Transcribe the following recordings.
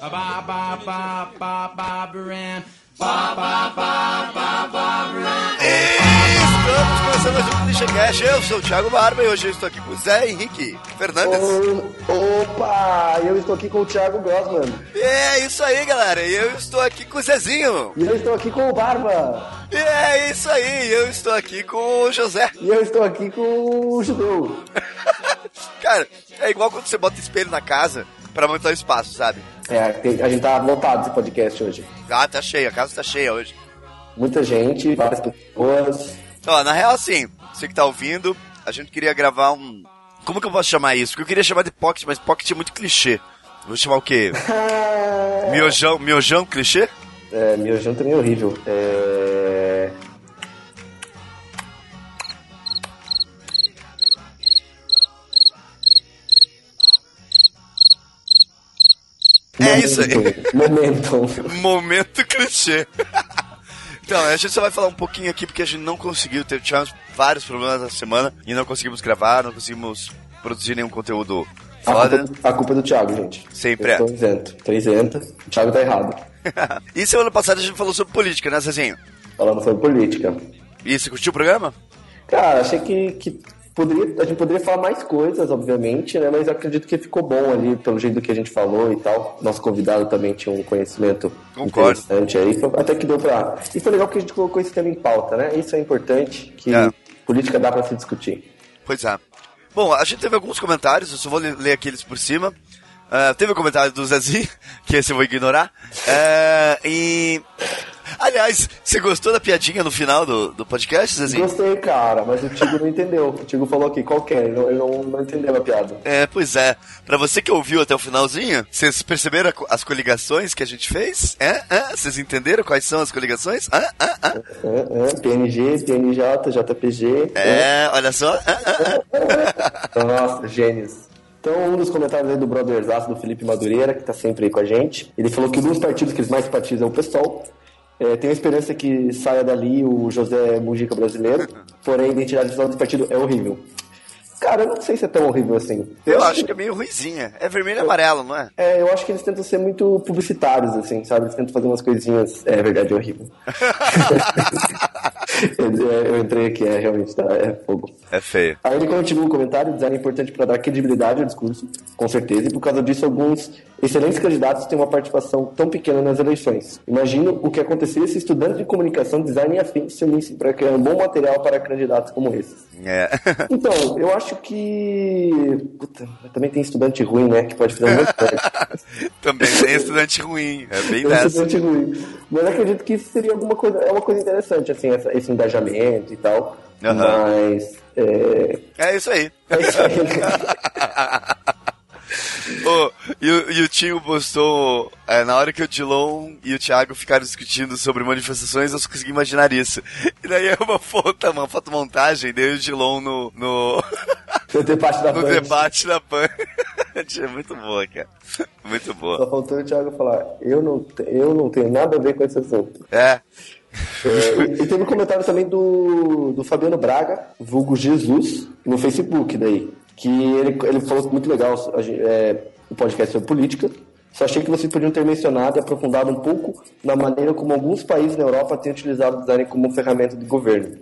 Ba ba ba ba ba Barbara Ba ba ba ba Barbara Estamos começando mais um ClichêCast. Eu sou o Thiago Barba e hoje eu estou aqui com o Zé Henrique Fernandes. Opa, eu estou aqui com o Thiago Grossman. É isso aí, galera. E eu estou aqui com o Zezinho. E eu estou aqui com o Barba. E é isso aí. Eu estou aqui com o José. E eu estou aqui com o Judeu. Cara, é igual quando você bota espelho na casa pra aumentar o espaço, sabe? É, tem- a gente tá lotado esse podcast hoje. Ah, tá cheio. A casa tá cheia hoje. Muita gente, várias pessoas. Ó, na real, assim, você que tá ouvindo, a gente queria gravar um... Como que eu posso chamar isso? Porque eu queria chamar de pocket, mas pocket é muito clichê. Vou chamar o quê? Miojão, miojão clichê? É, miojão também é horrível. É... É isso aí. Momento. Momento clichê. Então, a gente só vai falar um pouquinho aqui porque a gente não conseguiu ter tivemos vários problemas na semana e não conseguimos gravar, não conseguimos produzir nenhum conteúdo A culpa, foda. a culpa é do Thiago, gente. Sempre eu é. Isento. Tô isento. O Thiago tá errado. e semana passada a gente falou sobre política, né, Cezinho? Falando sobre política. E você curtiu o programa? Cara, achei que, que poderia, a gente poderia falar mais coisas, obviamente, né? Mas eu acredito que ficou bom ali, pelo jeito que a gente falou e tal. Nosso convidado também tinha um conhecimento Concordo. interessante aí. Até que deu pra. E foi legal que a gente colocou esse tema em pauta, né? Isso é importante, que É. política dá pra se discutir. Pois é. Bom, a gente teve alguns comentários, eu só vou ler aqueles por cima. Ah, teve o comentário do Zezinho, que esse eu vou ignorar. É, e. Aliás, você gostou da piadinha no final do, do podcast, Zezinho? Gostei, cara, mas o Tigo não entendeu. O Tigo falou aqui, qualquer, ele não, ele não, não entendeu a piada. É, pois é. Pra você que ouviu até o finalzinho, vocês perceberam as coligações que a gente fez? É? É? Vocês entenderam quais são as coligações? É? É? É? É, é, PNG, PNJ, JPG. É, olha só. É, é, é. Nossa, gênios. Então, um dos comentários aí do Brotherzaço do Felipe Madureira, que tá sempre aí com a gente, ele falou que um dos partidos que eles mais partizam é o PSOL. É, tem a esperança que saia dali o José Mujica brasileiro, porém a identidade visual desse partido é horrível. Cara, eu não sei se é tão horrível assim. Eu acho que é meio ruizinha. É vermelho e amarelo, não é? É, eu acho que eles tentam ser muito publicitários, assim, sabe? Eles tentam fazer umas coisinhas. É verdade, é horrível. eu, entrei aqui, é realmente, tá, é fogo. É feio. Aí ele continua o comentário, design é importante para dar credibilidade ao discurso, com certeza, e por causa disso alguns excelentes candidatos têm uma participação tão pequena nas eleições. Imagino o que aconteceria se estudantes de comunicação, design e afins se unissem para criar um bom material para candidatos como esses. É. Então, eu acho que... Puta, também tem estudante ruim, né, que pode fazer um monte de coisa. Também tem estudante ruim. É bem Tem dessa. estudante ruim. Mas acredito que isso seria alguma coisa, é uma coisa interessante, assim, essa- esse engajamento e tal. Aham. Mas... É, É isso aí. é isso aí. Ô, e, o, e o Tio postou, é, na hora que o Dilon e o Thiago ficaram discutindo sobre manifestações, eu só consegui imaginar isso. E daí é uma foto, uma fotomontagem e o Dilon no, no, tenho parte da no Band. debate da PAN. é muito boa, cara. Muito boa. Só faltou o Thiago falar, eu não, eu não tenho nada a ver com esse assunto. É. É, e, e teve um comentário também do, do Fabiano Braga, vulgo Jesus, no Facebook daí. Que ele, ele falou muito legal é, o podcast sobre política. Só achei que vocês podiam ter mencionado e aprofundado um pouco na maneira como alguns países na Europa têm utilizado o design como ferramenta de governo.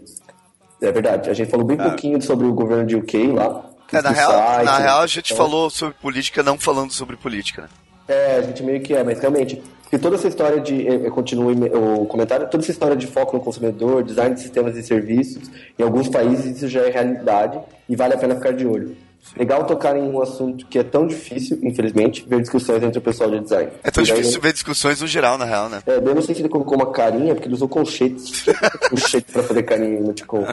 É verdade, a gente falou bem pouquinho sobre o governo de UK lá. É, na real, site, na real, a gente então- falou sobre política não falando sobre política, né? É, a gente meio que é, mas realmente, porque toda essa história de, eu continuo em- o comentário, toda essa história de foco no consumidor, design de sistemas e serviços, em alguns países isso já é realidade e vale a pena ficar de olho. Legal tocar em um assunto que é tão difícil, infelizmente, ver discussões entre o pessoal de design. É tão E daí, difícil ver discussões no geral, na real, né? É, eu não sei se ele colocou uma carinha, porque ele usou colchetes. colchete pra fazer carinha em emoticon.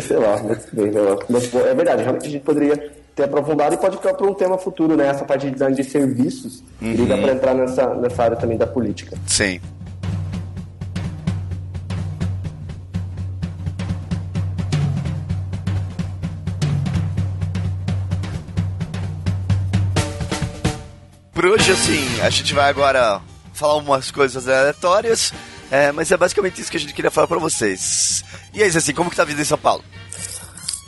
Sei lá, mas bem, sei lá. Mas, pô, é verdade, realmente a gente poderia ter aprofundado e pode ficar para um tema futuro, né? Essa parte de design de serviços. E dá pra entrar nessa, nessa área também da política. Sim. Por hoje, assim, a gente vai agora falar umas coisas aleatórias, é, mas é basicamente isso que a gente queria falar pra vocês. E aí, assim, como que tá a vida em São Paulo?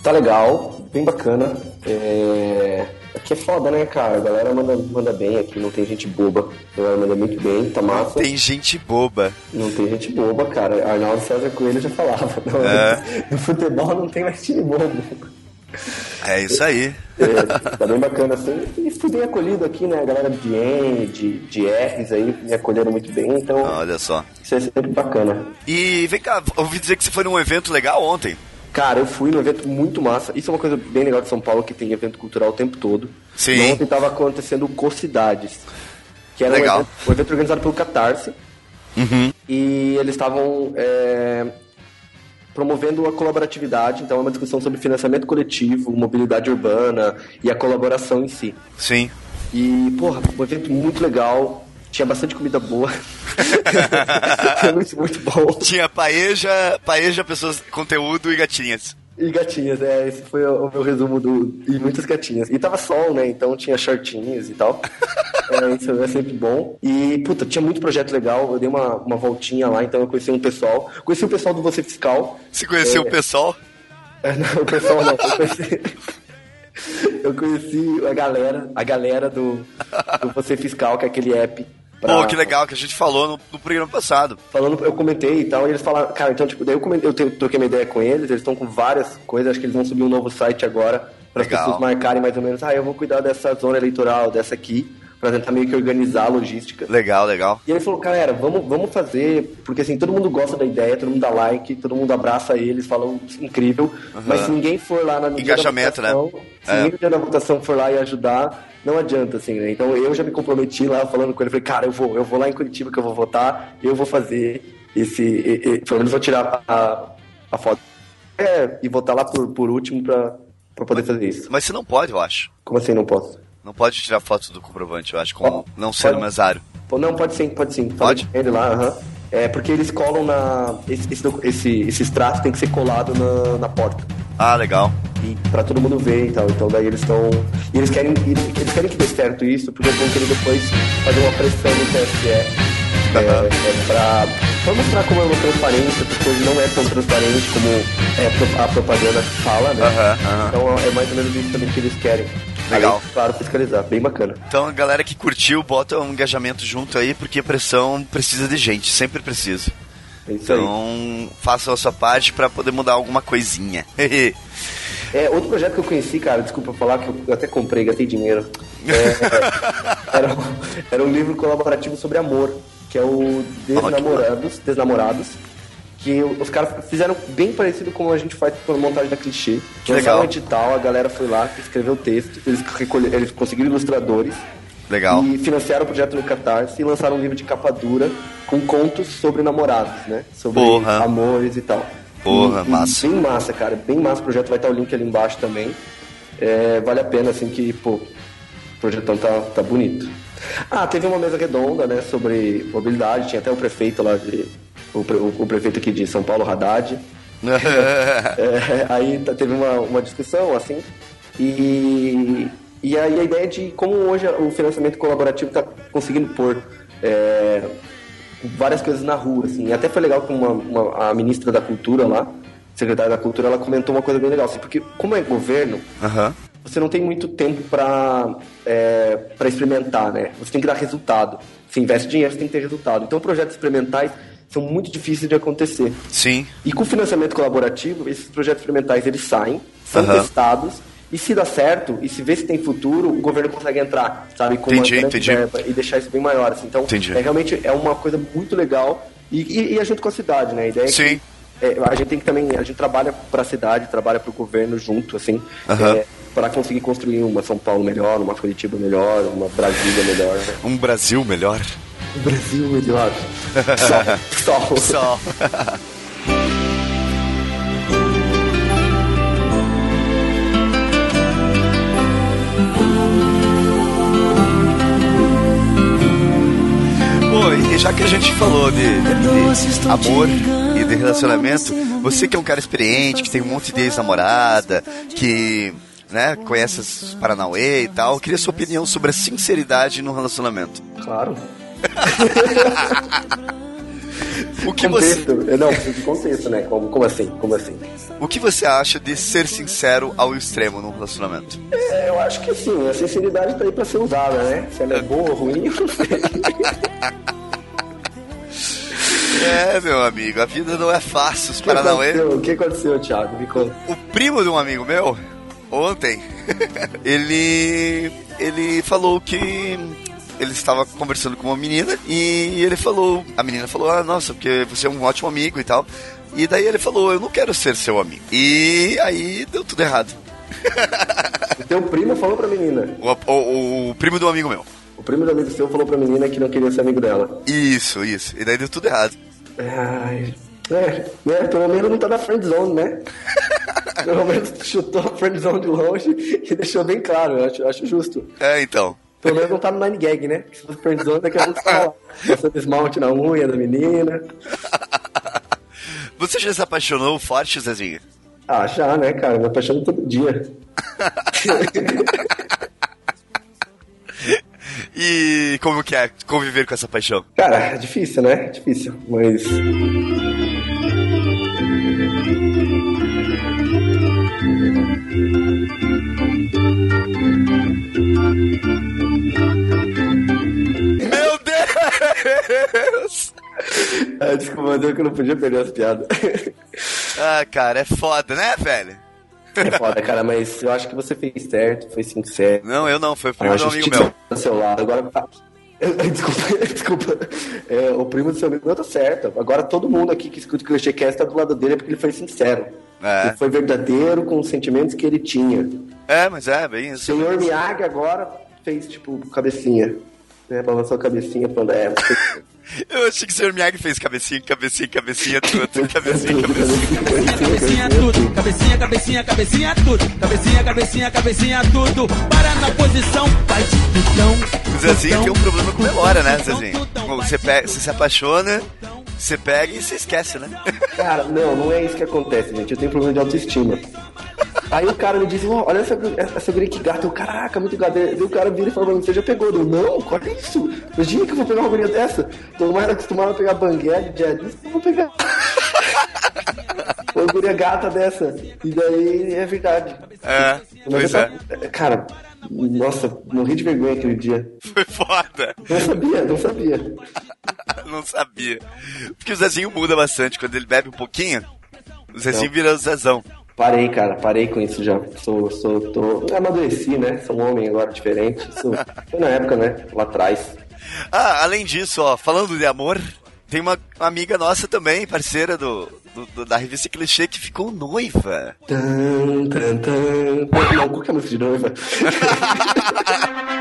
Tá legal, bem bacana. É... Aqui é foda, né, cara? A galera manda, manda bem aqui, não tem gente boba. A galera manda muito bem, tá massa. Tem gente boba. Não tem gente boba, cara. Arnaldo César Coelho já falava. Não, É. No futebol não tem mais time bobo. É isso aí. É, tá bem bacana assim. E fui bem acolhido aqui, né? A galera de N, de, de R's aí me acolheram muito bem, então Olha só. isso é sempre bacana. E vem cá, ouvi dizer que você foi num evento legal ontem. Cara, eu fui num evento muito massa. Isso é uma coisa bem legal de São Paulo, que tem evento cultural o tempo todo. Sim. E Ontem tava acontecendo o Cocidades. Que era Legal. Um, evento, um evento organizado pelo Catarse. E eles estavam é, promovendo a colaboratividade. Então é uma discussão sobre financiamento coletivo, mobilidade urbana e a colaboração em si. Sim. E, porra, um evento muito legal. Tinha bastante comida boa. Foi muito, muito bom. Tinha paeja, paeja, pessoas, conteúdo e gatinhas. E gatinhas, é, esse foi o, meu resumo do. E muitas gatinhas. E tava sol, né? Então tinha shortinhos e tal. é, isso é sempre bom. E, puta, tinha muito projeto legal. Eu dei uma, uma voltinha lá, então eu conheci um pessoal. Conheci o pessoal do Você Fiscal. Você conheceu É. o pessoal? É, não, o pessoal não, eu conheci. Eu conheci a galera, a galera do, do Você Fiscal, que é aquele app. Pra- Pô, que legal, que a gente falou no, no programa passado. Falando, eu comentei e tal, e eles falaram, cara, então, tipo, daí eu, comentei, eu troquei uma ideia com eles, eles estão com várias coisas, acho que eles vão subir um novo site agora, para as pessoas marcarem mais ou menos, ah, eu vou cuidar dessa zona eleitoral, dessa aqui, para tentar meio que organizar a logística. Legal, legal. E ele falou, galera, vamos, vamos fazer, porque assim, todo mundo gosta da ideia, todo mundo dá like, todo mundo abraça eles, falam incrível, mas se ninguém for lá na Engajamento, né? votação, Se É. ninguém no dia da votação for lá e ajudar, não adianta, assim, né? Então eu já me comprometi lá falando com ele, falei, cara, eu vou, eu vou lá em Curitiba que eu vou votar, eu vou fazer esse. e- e- pelo menos vou tirar a, a foto. É, e votar lá por, por último pra, pra poder fazer isso. Mas você não pode, eu acho. Como assim não posso? Não pode tirar foto do comprovante, eu acho, como Pode. não sendo Pode. mesário. Não, pode sim, pode sim. Pode? Ele lá, aham. É porque eles colam na. Esse, esse, esse, extrato tem que ser colado na, na porta. Ah, legal. E pra todo mundo ver e tal. Então daí eles estão. E eles querem, eles, querem que dê certo isso, porque eles vão querer depois fazer uma pressão no TSE. É, é pra, pra mostrar como é uma transparência, porque hoje não é tão transparente como é, a propaganda fala, né? Aham, aham. Então é mais ou menos isso também que eles querem. Legal. Além, claro, fiscalizar. Bem bacana. Então a galera que curtiu, bota um engajamento junto aí, porque pressão precisa de gente, sempre precisa. É aí. Então façam a sua parte pra poder mudar alguma coisinha. É, outro projeto que eu conheci, cara, desculpa falar que eu até comprei, gastei dinheiro. É, era, um, era um livro colaborativo sobre amor, que é o Desnamorados, Desnamorados, que os caras fizeram bem parecido como a gente faz com a montagem da clichê. Que legal. um edital, a galera foi lá, escreveu o texto, eles, recolhe- eles conseguiram ilustradores Legal. e financiaram o projeto no Catarse e lançaram um livro de capa dura com contos sobre namorados, né? Sobre Porra. amores e tal. Porra, E- e massa. Bem massa, cara. Bem massa o projeto. Vai estar o link ali embaixo também. É, vale a pena, assim, que, pô, o projetão tá, tá bonito. Ah, teve uma mesa redonda, né, sobre mobilidade. Tinha até o prefeito lá de... O, pre- o- o prefeito aqui de São Paulo, Haddad. É, aí tá- teve uma, uma discussão, assim, e, e aí a ideia de como hoje o financiamento colaborativo está conseguindo pôr é, várias coisas na rua, assim. E até foi legal que uma, uma- a ministra da Cultura lá, secretária da Cultura, ela comentou uma coisa bem legal, assim, porque como é governo, Aham. você não tem muito tempo para é, para experimentar, né? Você tem que dar resultado. Você investe dinheiro, você tem que ter resultado. Então, projetos experimentais são muito difíceis de acontecer. Sim. E com financiamento colaborativo, esses projetos experimentais eles saem, são Aham. testados, e se dá certo, e se vê se tem futuro, o governo consegue entrar, sabe, com Entendi, uma entendi. verba e deixar isso bem maior. Assim. Então, Entendi. é, realmente é uma coisa muito legal. E, e, e a gente com a cidade, né? A ideia é Sim. que é, a gente tem que também, a gente trabalha para a cidade, trabalha para o governo junto, assim, Aham. para conseguir construir uma São Paulo melhor, uma Curitiba melhor, uma Brasília melhor. Né? Um Brasil melhor. Brasil melhor. Sol. Sol. Pô, e já que a gente falou de, de amor e de relacionamento, você que é um cara experiente, que tem um monte de ex-namorada, que né, conhece os Paranauê e tal, queria sua opinião sobre a sinceridade no relacionamento. Claro. O que você, Contexto. Não, preciso de contexto, né? Como, como assim? Como assim? o que você acha de ser sincero ao extremo num relacionamento? É, eu acho que sim, a sinceridade tá aí pra ser usada, né? Se ela é boa ou ruim, eu não sei. É, meu amigo, a vida não é fácil, os Paranauê. aconteceu? O que aconteceu, Thiago? Me conta. O primo de um amigo meu, ontem, ele. ele falou que ele estava conversando com uma menina e ele falou. A menina falou, ah, nossa, porque você é um ótimo amigo e tal. E daí ele falou, eu não quero ser seu amigo. E aí deu tudo errado. O teu primo falou pra menina. O, o- o primo um amigo meu. O primo do amigo seu falou pra menina que não queria ser amigo dela. Isso, isso. E daí deu tudo errado. Ai. É, né? Pelo menos não tá na friend zone, né? Pelo menos chutou a friend zone de longe e deixou bem claro, eu acho, eu acho justo. É, então. Pelo menos não tá no nine gag, né? Se fosse friend zone, daqui a pouco tá lá. Passando esmalte na unha da menina. Você já se apaixonou forte, Zezinho? Ah, já, né, cara? Me apaixono todo dia. E como que é conviver com essa paixão? Cara, é difícil, né? Difícil, mas. Meu Deus! Ah, desculpa, eu que não podia perder as piadas. Ah, cara, é foda, né, velho? É foda, cara, mas eu acho que você fez certo, foi sincero. Não, eu não, foi o primo um amigo meu. do seu lado. Agora. ah, Desculpa, desculpa. É, o primo do seu amigo não tá certo. Agora todo mundo aqui que escuta o Clichêcast tá do lado dele porque ele foi sincero. É. Ele foi verdadeiro com os sentimentos que ele tinha. É, mas é, bem O isso. senhor Miyagi agora fez, tipo, cabecinha. Né? Balançou a cabecinha falando, é. Eu achei que o Sr. Miyagi fez cabecinha, cabecinha, cabecinha, tudo, cabecinha, cabecinha. Cabecinha tudo, cabecinha, cabecinha, cabecinha tudo, cabecinha, cabecinha, cabecinha tudo. Para na posição, vai de tutão. O Zezinho tem um problema com memória, né, Zezinho? Você, pega, você se apaixona, você pega e você esquece, né? Cara, não, não é isso que acontece, gente. Eu tenho problema de autoestima. Aí o cara me diz, "Ó, olha essa, essa guria que gata. Eu, caraca, muito gata. Aí o cara vira e fala pra mim, você já pegou? Eu, não, olha isso. Imagina que eu vou pegar uma guria dessa. Tô mais acostumado a pegar banguela, jadis, eu vou pegar. uma guria gata dessa. E daí é verdade. É, Mas pois eu é. Cara, nossa, morri de vergonha aquele dia. Foi foda. Não sabia, não sabia. Não sabia. Porque o Zezinho muda bastante. Quando ele bebe um pouquinho, o Zezinho Não. vira o Zezão. Parei, cara, parei com isso já. Sou, sou, tô. Eu amadureci, né? Sou um homem agora diferente. Isso foi na época, né? Lá atrás. Ah, além disso, ó, falando de amor, tem uma amiga nossa também, parceira do, do- do- da revista Clichê, que ficou noiva. Tan, tan, tan. Não, qual que é a música de noiva?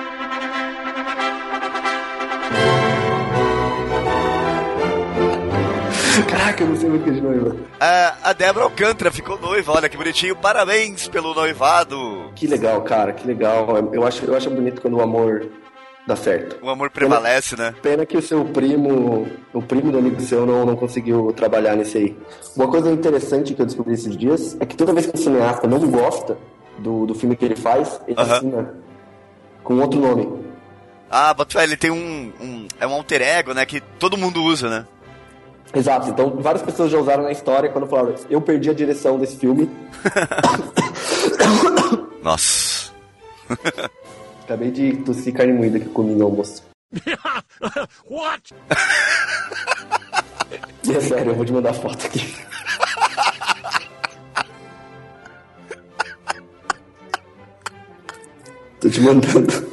Caraca, eu não sei música de noiva. Ah, a Débora Alcântara ficou noiva, olha que bonitinho. Parabéns pelo noivado. Que legal, cara, que legal. Eu acho, eu acho bonito quando o amor dá certo. O amor prevalece, né? Pena que o seu primo, o primo do amigo seu, não, não conseguiu trabalhar nisso aí. Uma coisa interessante que eu descobri esses dias é que toda vez que um cineasta não gosta do, do filme que ele faz, ele Aham. assina com outro nome. Ah, ele tem um, um. É um alter ego, né? Que todo mundo usa, né? Exato, então várias pessoas já usaram na história quando falaram eu perdi a direção desse filme. Nossa. Acabei de tossir carne moída que eu comi no almoço. What? E é sério, eu vou te mandar foto aqui. Tô te mandando.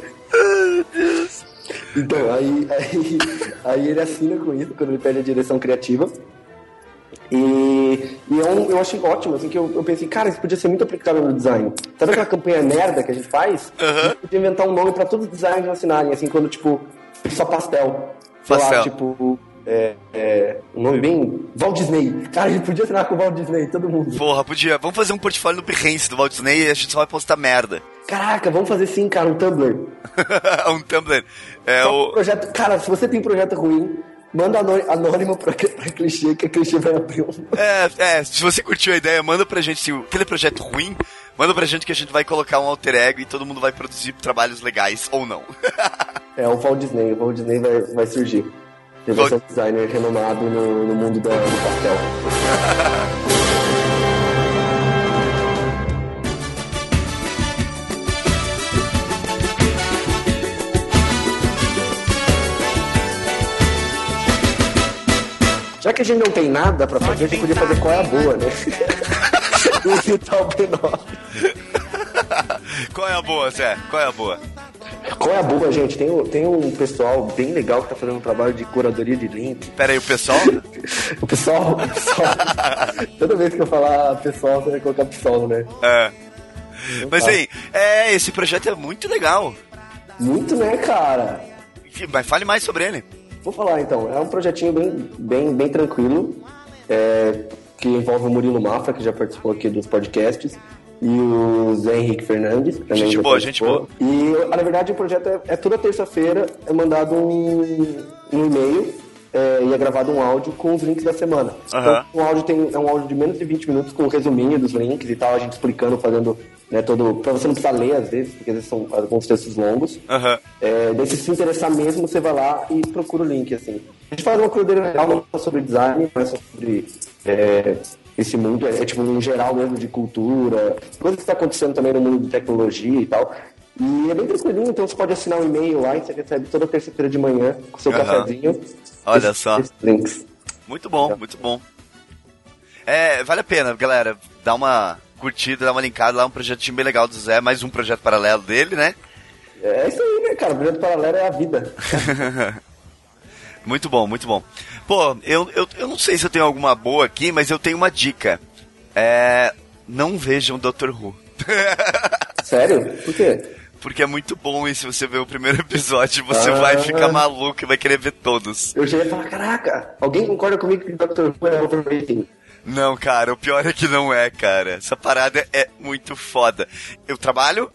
Então, aí, aí, aí ele assina com isso quando ele perde a direção criativa. E, e é um- eu achei ótimo, assim, que eu, eu pensei, cara, isso podia ser muito aplicável no design. Sabe aquela campanha merda que a gente faz? A gente podia inventar um nome pra todos os designers assinarem, assim, quando, tipo, só pastel. Sei Pastel. lá, tipo, é, é, um nome bem... Walt Disney. Cara, a gente podia assinar com o Walt Disney, todo mundo. Porra, podia. Vamos fazer um portfólio no Behance do Walt Disney e a gente só vai postar merda. Caraca, vamos fazer sim, cara, um Tumblr. um Tumblr. É Só o. projeto, cara, se você tem projeto ruim, manda anô- anônimo pra, pra clichê, que a clichê vai abrir um. É, é, se você curtiu a ideia, manda pra gente se aquele projeto ruim, manda pra gente que a gente vai colocar um alter ego e todo mundo vai produzir trabalhos legais ou não. É, o Walt Disney, o Walt Disney vai, vai surgir. Vai ser um designer renomado no, no mundo da, do pastel. Já que a gente não tem nada pra fazer, a gente podia fazer qual é a boa, né? O B9. Qual é a boa, Zé? Qual é a boa? Qual é a boa, gente? Tem, um- tem um pessoal bem legal que tá fazendo um trabalho de curadoria de link. Pera aí, o pessoal? O pessoal, o pessoal toda vez que eu falar pessoal, você vai colocar pessoal, né? é. Mas aí, é, esse projeto é muito legal. Muito, né, cara? Mas fale mais sobre ele. Vou falar então, é um projetinho bem, bem, bem tranquilo, é, que envolve o Murilo Mafra, que já participou aqui dos podcasts, e o Zé Henrique Fernandes, também Gente boa, participou. E, na verdade, o projeto é, é toda terça-feira, é mandado um, um e-mail é, e é gravado um áudio com os links da semana. Aham. Então, o áudio tem, é um áudio de menos de 20 minutos com um resuminho dos links e tal, a gente explicando, fazendo né, todo... Pra você não precisar ler, às vezes, porque às vezes são alguns textos longos. Aham. É, daí se se interessar mesmo, você vai lá e procura o link, assim. A gente faz uma curadoria real, não é sobre design, não é sobre é, esse mundo, é, é tipo um geral mesmo de cultura, coisa que está acontecendo também no mundo de tecnologia e tal. E é bem tranquilinho, então você pode assinar um e-mail lá e você recebe toda terça-feira de manhã com seu Aham. cafezinho. Olha esses- só. esses links. Muito bom, muito bom. É, vale a pena, galera. Dá uma curtida, dá uma linkada lá, um projetinho bem legal do Zé, mais um projeto paralelo dele, né? É isso aí, né, cara? O projeto paralelo é a vida. Muito bom, muito bom. Pô, eu, eu, eu não sei se eu tenho alguma boa aqui, mas eu tenho uma dica. É. Não vejam Doctor Who. Sério? Por quê? Porque é muito bom e se você ver o primeiro episódio, você Ah. vai ficar maluco e vai querer ver todos. Eu já ia falar, caraca, alguém concorda comigo que Dr. Who é overrated? Não, cara, o pior é que não é, cara. Essa parada é muito foda. Eu trabalho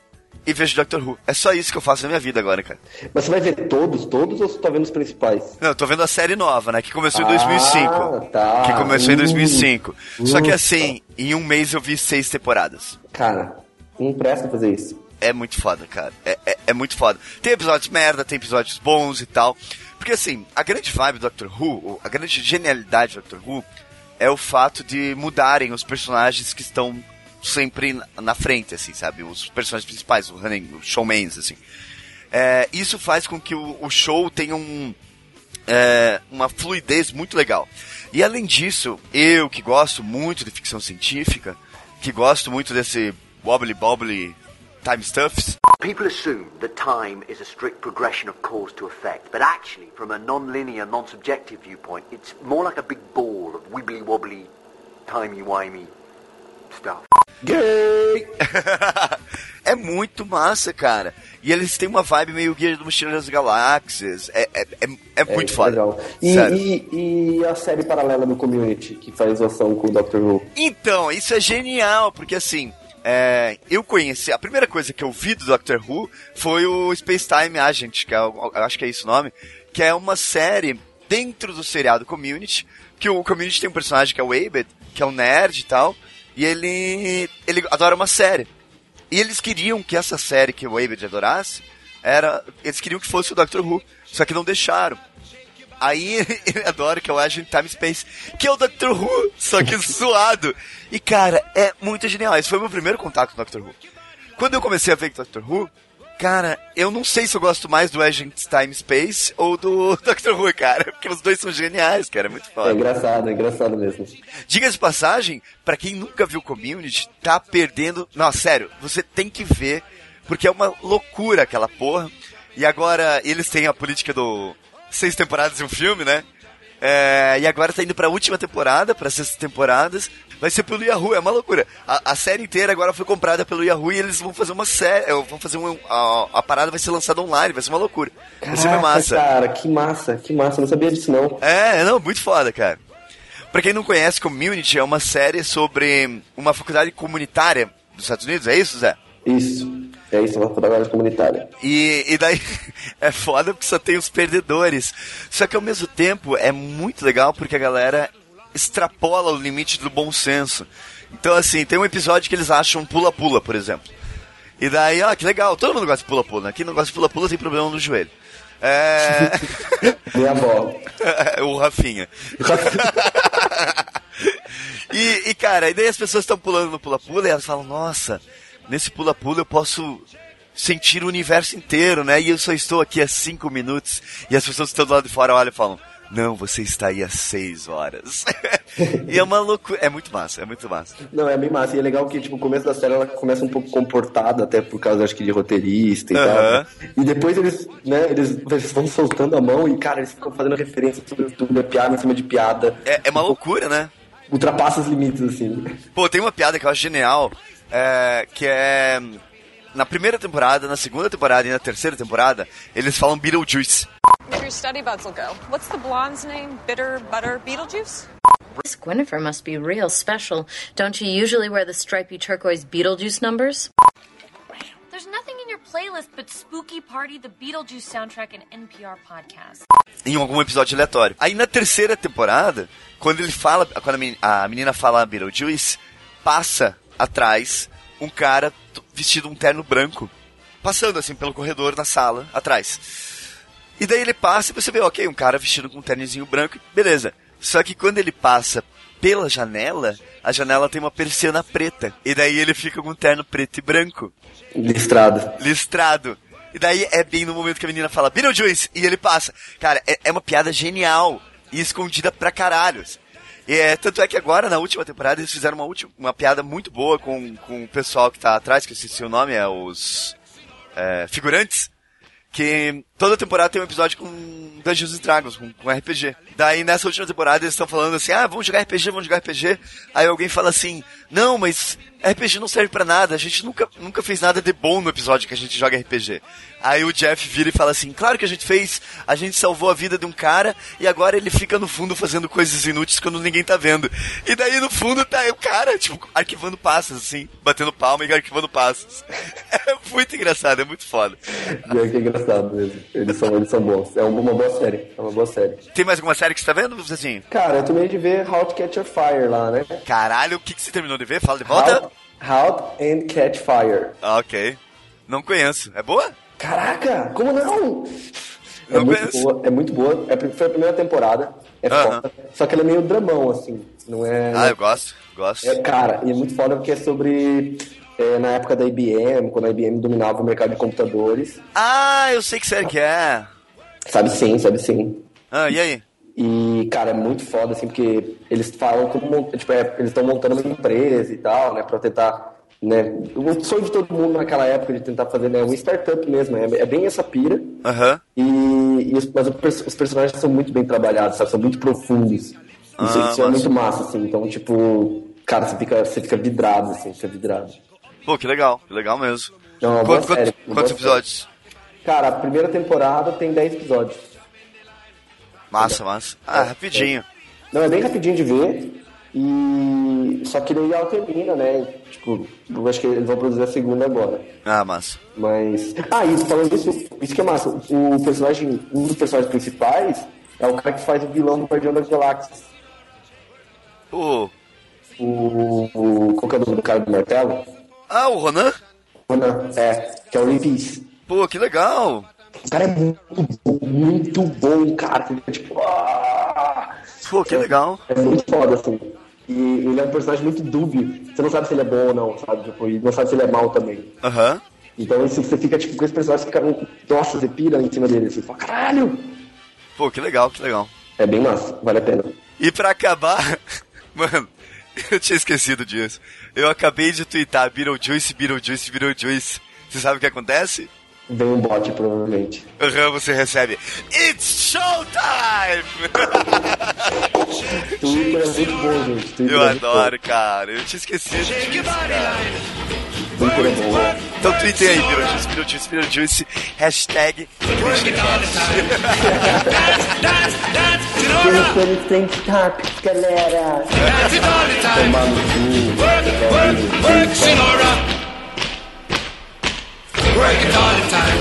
e vejo Doctor Who. É só isso que eu faço na minha vida agora, cara. Mas você vai ver todos, todos ou você tá vendo os principais? Não, eu tô vendo a série nova, né? Que começou em Ah, 2005. tá. Que começou em Uh, 2005. Só que ufa. assim, em um mês eu vi seis temporadas. Cara, não presta fazer isso. É muito foda, cara. É, é, é muito foda. Tem episódios merda, tem episódios bons e tal. Porque assim, a grande vibe do Doctor Who, a grande genialidade do Doctor Who, é o fato de mudarem os personagens que estão sempre na- frente, assim, sabe? Os personagens principais, os running, os showmans, assim. É, isso faz com que o, o show tenha um, é, uma fluidez muito legal. E além disso, eu que gosto muito de ficção científica, que gosto muito desse wobbly bobbly time stuffs, People assume that time is a strict progression of cause to effect, but actually, from a non-linear, non-subjective viewpoint, it's more like a big ball of wibbly-wobbly, timey-wimey stuff. Gay! é muito massa, cara. E eles têm uma vibe meio guia do Mochileiro das Galáxias. É, é, é, é muito foda. Legal. E, e, e a série paralela do Community, que faz ação com o Doctor Who? Então, isso é genial, porque assim, é, eu conheci, a primeira coisa que eu vi do Doctor Who foi o Space Time Agent, que é, acho que é esse o nome, que é uma série dentro do seriado Community, que o Community tem um personagem que é o Abed, que é um nerd e tal, e ele, ele adora uma série. E eles queriam que essa série que o Abed adorasse, era, eles queriam que fosse o Doctor Who, só que não deixaram. Aí ele adora que é o Agent Time Space, que é o Doctor Who, só que suado. E cara, é muito genial. Esse foi o meu primeiro contato com o Doctor Who. Quando eu comecei a ver Doctor Who, cara, eu não sei se eu gosto mais do Agent Time Space ou do Doctor Who, cara, porque os dois são geniais, cara, é muito É foda. engraçado, é engraçado mesmo. Diga de passagem, pra quem nunca viu Community, tá perdendo. Não, sério, você tem que ver, porque é uma loucura aquela porra. E agora eles têm a política do seis temporadas e um filme, né? É, e agora tá indo pra última temporada, pra sextas temporadas. Vai ser pelo Yahoo, é uma loucura. A, a série inteira agora foi comprada pelo Yahoo e eles vão fazer uma série. é, Vão fazer um. A, a parada vai ser lançada online, vai ser uma loucura. vai ser Caraca, massa. cara, que massa, que massa, não sabia disso não. É, não, muito foda, cara. Pra quem não conhece, Community é uma série sobre uma faculdade comunitária dos Estados Unidos, é isso, Zé? Isso, é isso, uma faculdade comunitária. E, e daí é foda porque só tem os perdedores. Só que ao mesmo tempo é muito legal porque a galera extrapola o limite do bom senso. Então, assim, tem um episódio que eles acham pula-pula, por exemplo. E daí, ó, que legal, todo mundo gosta de pula-pula, né? Quem não gosta de pula-pula tem problema no joelho. É. Minha avó. o Rafinha. e, e, cara, e daí as pessoas estão pulando no pula-pula e elas falam, nossa, nesse pula-pula eu posso sentir o universo inteiro, né? E eu só estou aqui há cinco minutos. E as pessoas que estão do lado de fora olham e falam, não, você está aí há seis horas. e é uma loucura. É muito massa, é muito massa. Não, é bem massa. E é legal que, tipo, o começo da série ela começa um pouco comportada, até por causa, acho que, de roteirista e Aham. tal. E depois eles, né, eles, eles vão soltando a mão e, cara, eles ficam fazendo referência sobre tudo, é piada em cima de piada. É, é uma loucura, né? Ultrapassa os limites, assim. Pô, tem uma piada que eu acho genial, é, que é... Na primeira temporada, na segunda temporada e na terceira temporada, eles falam Beetlejuice. Where your study buds will go. What's the blonde's name? Bitter Butter Beetlejuice? This Gwynnifer must be real special. Don't you usually wear the stripy turquoise Beetlejuice numbers? There's nothing in your playlist but Spooky Party, the Beetlejuice soundtrack, and NPR podcast. em algum episódio aleatório. Aí na terceira temporada, quando ele fala, quando a menina fala Beetlejuice, passa atrás um cara vestido um terno branco, passando assim pelo corredor na sala, atrás. E daí ele passa e você vê, ok, um cara vestido com um ternozinho branco, beleza. Só que quando ele passa pela janela, a janela tem uma persiana preta. E daí ele fica com um terno preto e branco Listrado. listrado. E daí é bem no momento que a menina fala Beetlejuice e ele passa. Cara, é, é uma piada genial e escondida pra caralhos. E é, tanto é que agora, na última temporada, eles fizeram uma, última, uma piada muito boa com, com o pessoal que tá atrás, que eu esqueci o nome, é os é, figurantes. Que toda temporada tem um episódio com Dungeons Dragons, com, com RPG. Daí nessa última temporada eles estão falando assim, ah, vamos jogar RPG, vamos jogar RPG. Aí alguém fala assim, não, mas RPG não serve pra nada, a gente nunca, nunca fez nada de bom no episódio que a gente joga RPG. Aí o Jeff vira e fala assim, claro que a gente fez, a gente salvou a vida de um cara e agora ele fica no fundo fazendo coisas inúteis quando ninguém tá vendo. E daí no fundo tá o cara, tipo, arquivando passos, assim, batendo palma e arquivando passos. É muito engraçado, é muito foda. É que é engraçado mesmo. Eles são, eles são bons. É uma boa série. É uma boa série. Tem mais alguma série que você tá vendo, Zezinho? Cara, eu terminei de ver How to Catch a Fire lá, né? Caralho, o que, que você terminou de ver? Fala de volta. How, How and Catch Fire. Ah, ok. Não conheço. É boa? Caraca, como não? É Não muito conheço. boa, é muito boa. É, foi a primeira temporada. É Aham. foda. Só que ela é meio dramão, assim. Não é. Ah, eu gosto. Gosto. É, cara, e é muito foda porque é sobre. É, na época da IBM, quando a IBM dominava o mercado de computadores. Ah, eu sei que série que é. Sabe sim, sabe sim. Ah, e aí? E, cara, é muito foda, assim, porque eles falam como. Tipo, é, eles estão montando uma empresa e tal, né, pra tentar. Né, o sonho de todo mundo naquela época de tentar fazer né, uma startup mesmo. É, é bem essa pira. Aham. E, e os, mas os personagens são muito bem trabalhados, sabe? São muito profundos. Isso, Ah, isso é muito massa, assim. Então, tipo, cara, você fica, você fica vidrado, assim, fica vidrado. Pô, que legal. Que legal mesmo. É Quanto- quanto- série, quantos episódios? Cara, a primeira temporada tem 10 episódios. Massa, massa. Ah, rapidinho. Não, é bem rapidinho de ver. E. Só que daí ela termina, né? Tipo, eu acho que eles vão produzir a segunda agora. Ah, massa. Mas. Ah, e falando isso, isso que é massa. O personagem, um dos personagens principais é o cara que faz o vilão do Guardião das Galáxias. Pô. O. o qual que é o nome do cara do martelo? Ah, o Ronan? Ronan, é, que é o Peace. Pô, que legal. O cara é muito bom, muito bom, cara. É tipo. ah! Pô, que legal. É muito foda, assim. E ele é um personagem muito dúbio. Você não sabe se ele é bom ou não, sabe? Tipo, e não sabe se ele é mal também. Aham. Então isso, você fica tipo com esse personagem, fica. Nossa, você pira em cima dele. Você fala, caralho! Pô, que legal, que legal. É bem massa, vale a pena. E pra acabar, mano, eu tinha esquecido disso. Eu acabei de twittar Beetlejuice, Beetlejuice, Beetlejuice. Você sabe o que acontece? Vem um bot, provavelmente. Aham, você recebe It's Showtime! Twitter é muito bom, gente. Twitter Eu é adoro, cara. Eu tinha esquecido disso. Twitter é bom. Então tweetem aí, Beetlejuice, Beetlejuice, Beetlejuice, hashtag Temos tem topics, galera. Tomar no cu. Work it all the time.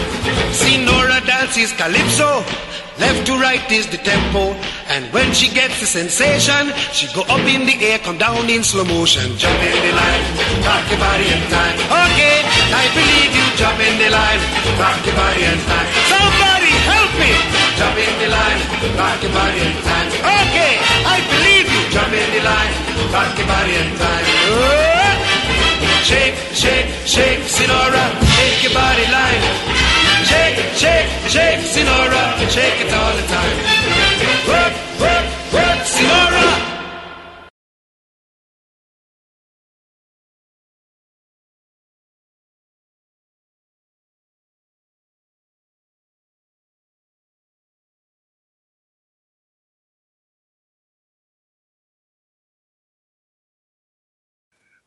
See Nora dances calypso. Left to right is the tempo. And when she gets the sensation, she go up in the air, come down in slow motion. Jump in the line, rock your body in time. Okay, I believe rock your body in time. Okay, I believe you. Jump in the line, rock your body in time. Oh! Shake, shake, shake, Sinora, shake your body line. Shake, shake, shake, Sinora, shake it all the time. Work,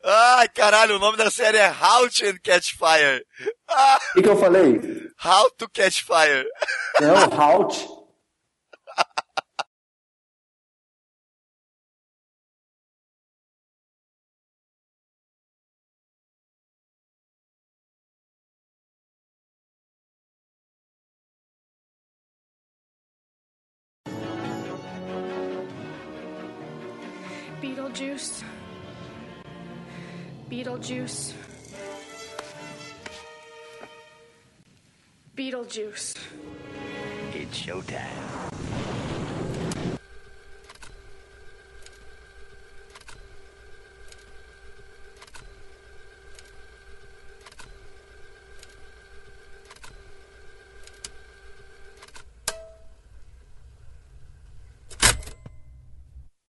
Ai, caralho, o nome da série é How to Catch Fire. Ah, O que, que eu falei? How to Catch Fire. Não, Halt. Beetlejuice. Beetlejuice. Beetlejuice. It's showtime.